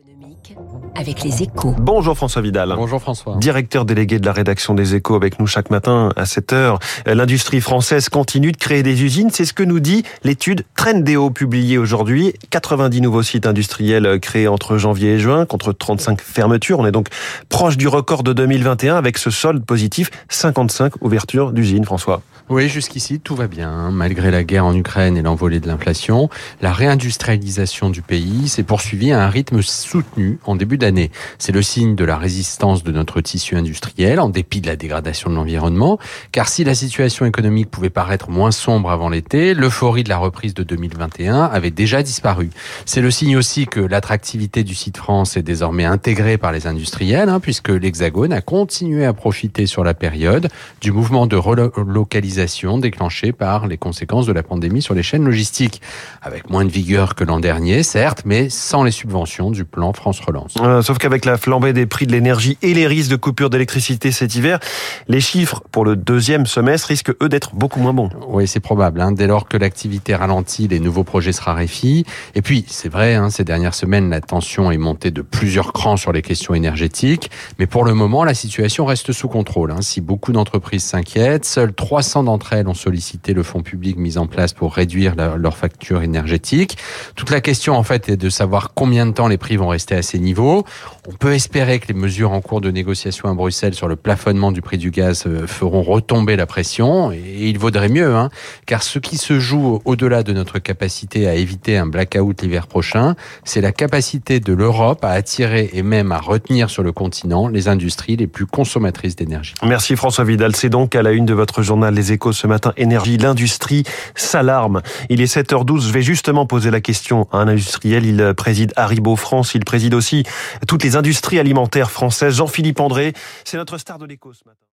Économique avec les échos. Bonjour François Vidal. Bonjour François. Directeur délégué de la rédaction des échos avec nous chaque matin à 7h. L'industrie française continue de créer des usines. C'est ce que nous dit l'étude Trendéo publiée aujourd'hui. 90 nouveaux sites industriels créés entre janvier et juin contre 35 fermetures. On est donc proche du record de 2021 avec ce solde positif 55 ouvertures d'usines François. Oui, jusqu'ici tout va bien. Malgré la guerre en Ukraine et l'envolée de l'inflation, la réindustrialisation du pays s'est poursuivie à un rythme soutenu en début d'année. C'est le signe de la résistance de notre tissu industriel, en dépit de la dégradation de l'environnement, car si la situation économique pouvait paraître moins sombre avant l'été, l'euphorie de la reprise de 2021 avait déjà disparu. C'est le signe aussi que l'attractivité du site France est désormais intégrée par les industriels, hein, puisque l'Hexagone a continué à profiter sur la période du mouvement de relocalisation déclenché par les conséquences de la pandémie sur les chaînes logistiques, avec moins de vigueur que l'an dernier, certes, mais sans les subventions du plan France Relance. Euh, sauf qu'avec la flambée des prix de l'énergie et les risques de coupure d'électricité cet hiver, les chiffres pour le deuxième semestre risquent eux d'être beaucoup moins bons. Oui, c'est probable. Hein. Dès lors que l'activité ralentit, les nouveaux projets se raréfient. Et puis, c'est vrai, hein, ces dernières semaines, la tension est montée de plusieurs crans sur les questions énergétiques. Mais pour le moment, la situation reste sous contrôle. Hein. Si beaucoup d'entreprises s'inquiètent, seules 300 d'entre elles ont sollicité le fonds public mis en place pour réduire leur facture énergétique. Toute la question, en fait, est de savoir combien de temps les prix vont rester à ces niveaux. On peut espérer que les mesures en cours de négociation à Bruxelles sur le plafonnement du prix du gaz euh, feront retomber la pression, et il vaudrait mieux, hein, car ce qui se joue au-delà de notre capacité à éviter un blackout l'hiver prochain, c'est la capacité de l'Europe à attirer et même à retenir sur le continent les industries les plus consommatrices d'énergie. Merci François Vidal. C'est donc à la une de votre journal Les Échos ce matin, énergie, l'industrie s'alarme. Il est 7h12, je vais justement poser la question à un industriel, il préside Haribo Il préside aussi toutes les industries alimentaires françaises. Jean-Philippe André, c'est notre star de l'écho ce matin.